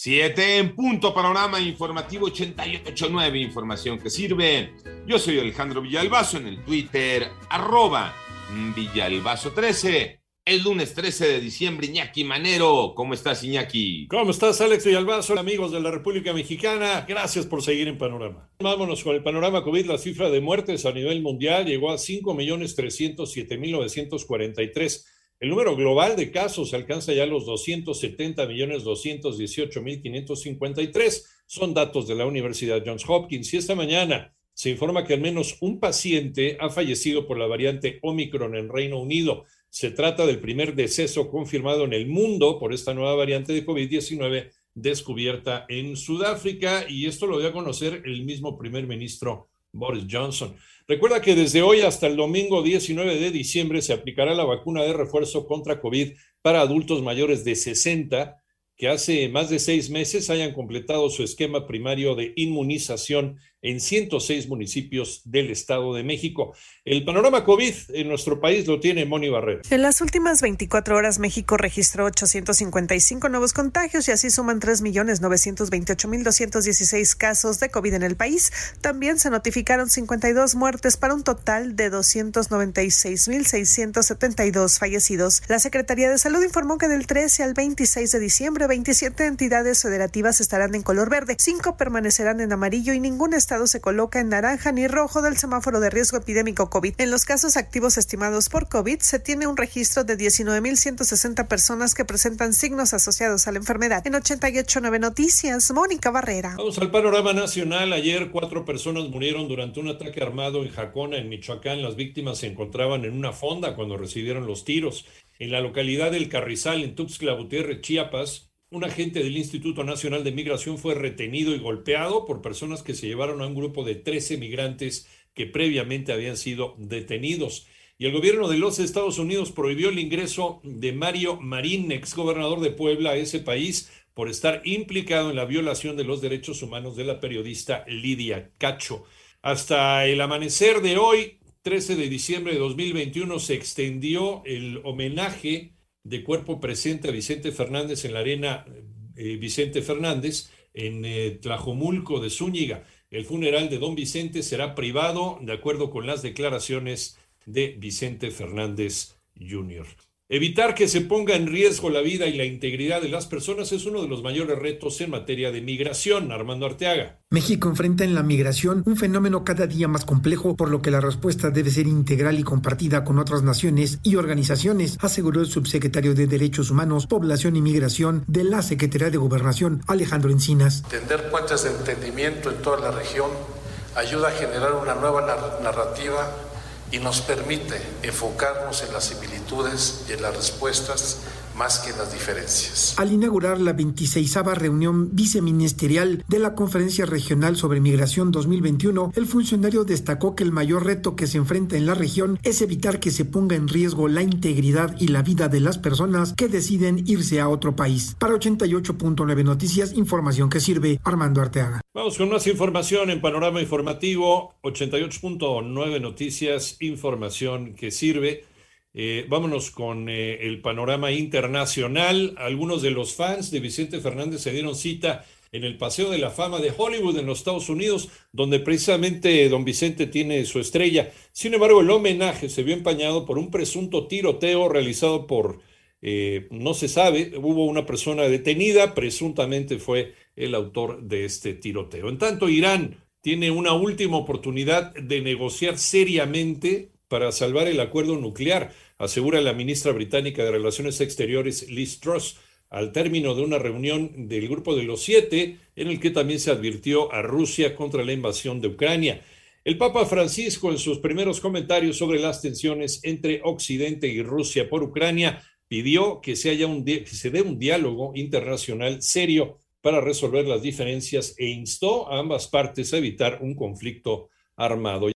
Siete en punto, panorama informativo 88.9, información que sirve. Yo soy Alejandro Villalbazo en el Twitter, arroba Villalbazo13. El lunes 13 de diciembre, Iñaki Manero. ¿Cómo estás, Iñaki? ¿Cómo estás, Alex Villalbazo? Amigos de la República Mexicana, gracias por seguir en Panorama. Vámonos con el panorama COVID. La cifra de muertes a nivel mundial llegó a 5.307.943 el número global de casos alcanza ya los 270 millones 218 mil 553. Son datos de la Universidad Johns Hopkins. Y esta mañana se informa que al menos un paciente ha fallecido por la variante Omicron en Reino Unido. Se trata del primer deceso confirmado en el mundo por esta nueva variante de COVID-19 descubierta en Sudáfrica. Y esto lo dio a conocer el mismo primer ministro Boris Johnson. Recuerda que desde hoy hasta el domingo 19 de diciembre se aplicará la vacuna de refuerzo contra COVID para adultos mayores de 60 que hace más de seis meses hayan completado su esquema primario de inmunización en 106 municipios del Estado de México. El panorama COVID en nuestro país lo tiene Moni Barrera. En las últimas 24 horas, México registró 855 nuevos contagios y así suman 3.928.216 casos de COVID en el país. También se notificaron 52 muertes para un total de 296.672 fallecidos. La Secretaría de Salud informó que del 13 al 26 de diciembre 27 entidades federativas estarán en color verde, 5 permanecerán en amarillo y ningún estado se coloca en naranja ni rojo del semáforo de riesgo epidémico COVID. En los casos activos estimados por COVID se tiene un registro de 19.160 personas que presentan signos asociados a la enfermedad. En 88.9 Noticias, Mónica Barrera. Vamos al panorama nacional. Ayer cuatro personas murieron durante un ataque armado en Jacona, en Michoacán. Las víctimas se encontraban en una fonda cuando recibieron los tiros. En la localidad del Carrizal, en Tuxtla Gutiérrez, Chiapas, un agente del Instituto Nacional de Migración fue retenido y golpeado por personas que se llevaron a un grupo de 13 migrantes que previamente habían sido detenidos. Y el gobierno de los Estados Unidos prohibió el ingreso de Mario Marín, exgobernador de Puebla, a ese país por estar implicado en la violación de los derechos humanos de la periodista Lidia Cacho. Hasta el amanecer de hoy, 13 de diciembre de 2021, se extendió el homenaje de cuerpo presente a Vicente Fernández en la arena eh, Vicente Fernández en eh, Tlajomulco de Zúñiga. El funeral de don Vicente será privado de acuerdo con las declaraciones de Vicente Fernández Jr. Evitar que se ponga en riesgo la vida y la integridad de las personas es uno de los mayores retos en materia de migración. Armando Arteaga. México enfrenta en la migración un fenómeno cada día más complejo, por lo que la respuesta debe ser integral y compartida con otras naciones y organizaciones, aseguró el subsecretario de Derechos Humanos, Población y Migración de la Secretaría de Gobernación, Alejandro Encinas. Tender puentes de entendimiento en toda la región ayuda a generar una nueva narrativa y nos permite enfocarnos en las similitudes y en las respuestas más que en las diferencias. Al inaugurar la 26 reunión viceministerial de la Conferencia Regional sobre Migración 2021, el funcionario destacó que el mayor reto que se enfrenta en la región es evitar que se ponga en riesgo la integridad y la vida de las personas que deciden irse a otro país. Para 88.9 Noticias, información que sirve Armando Arteaga. Vamos con más información en Panorama Informativo, 88.9 Noticias, información que sirve. Eh, vámonos con eh, el panorama internacional. Algunos de los fans de Vicente Fernández se dieron cita en el Paseo de la Fama de Hollywood en los Estados Unidos, donde precisamente don Vicente tiene su estrella. Sin embargo, el homenaje se vio empañado por un presunto tiroteo realizado por, eh, no se sabe, hubo una persona detenida, presuntamente fue el autor de este tiroteo. En tanto, Irán tiene una última oportunidad de negociar seriamente para salvar el acuerdo nuclear, asegura la ministra británica de Relaciones Exteriores Liz Truss, al término de una reunión del Grupo de los Siete, en el que también se advirtió a Rusia contra la invasión de Ucrania. El Papa Francisco, en sus primeros comentarios sobre las tensiones entre Occidente y Rusia por Ucrania, pidió que se, haya un que se dé un diálogo internacional serio para resolver las diferencias e instó a ambas partes a evitar un conflicto armado.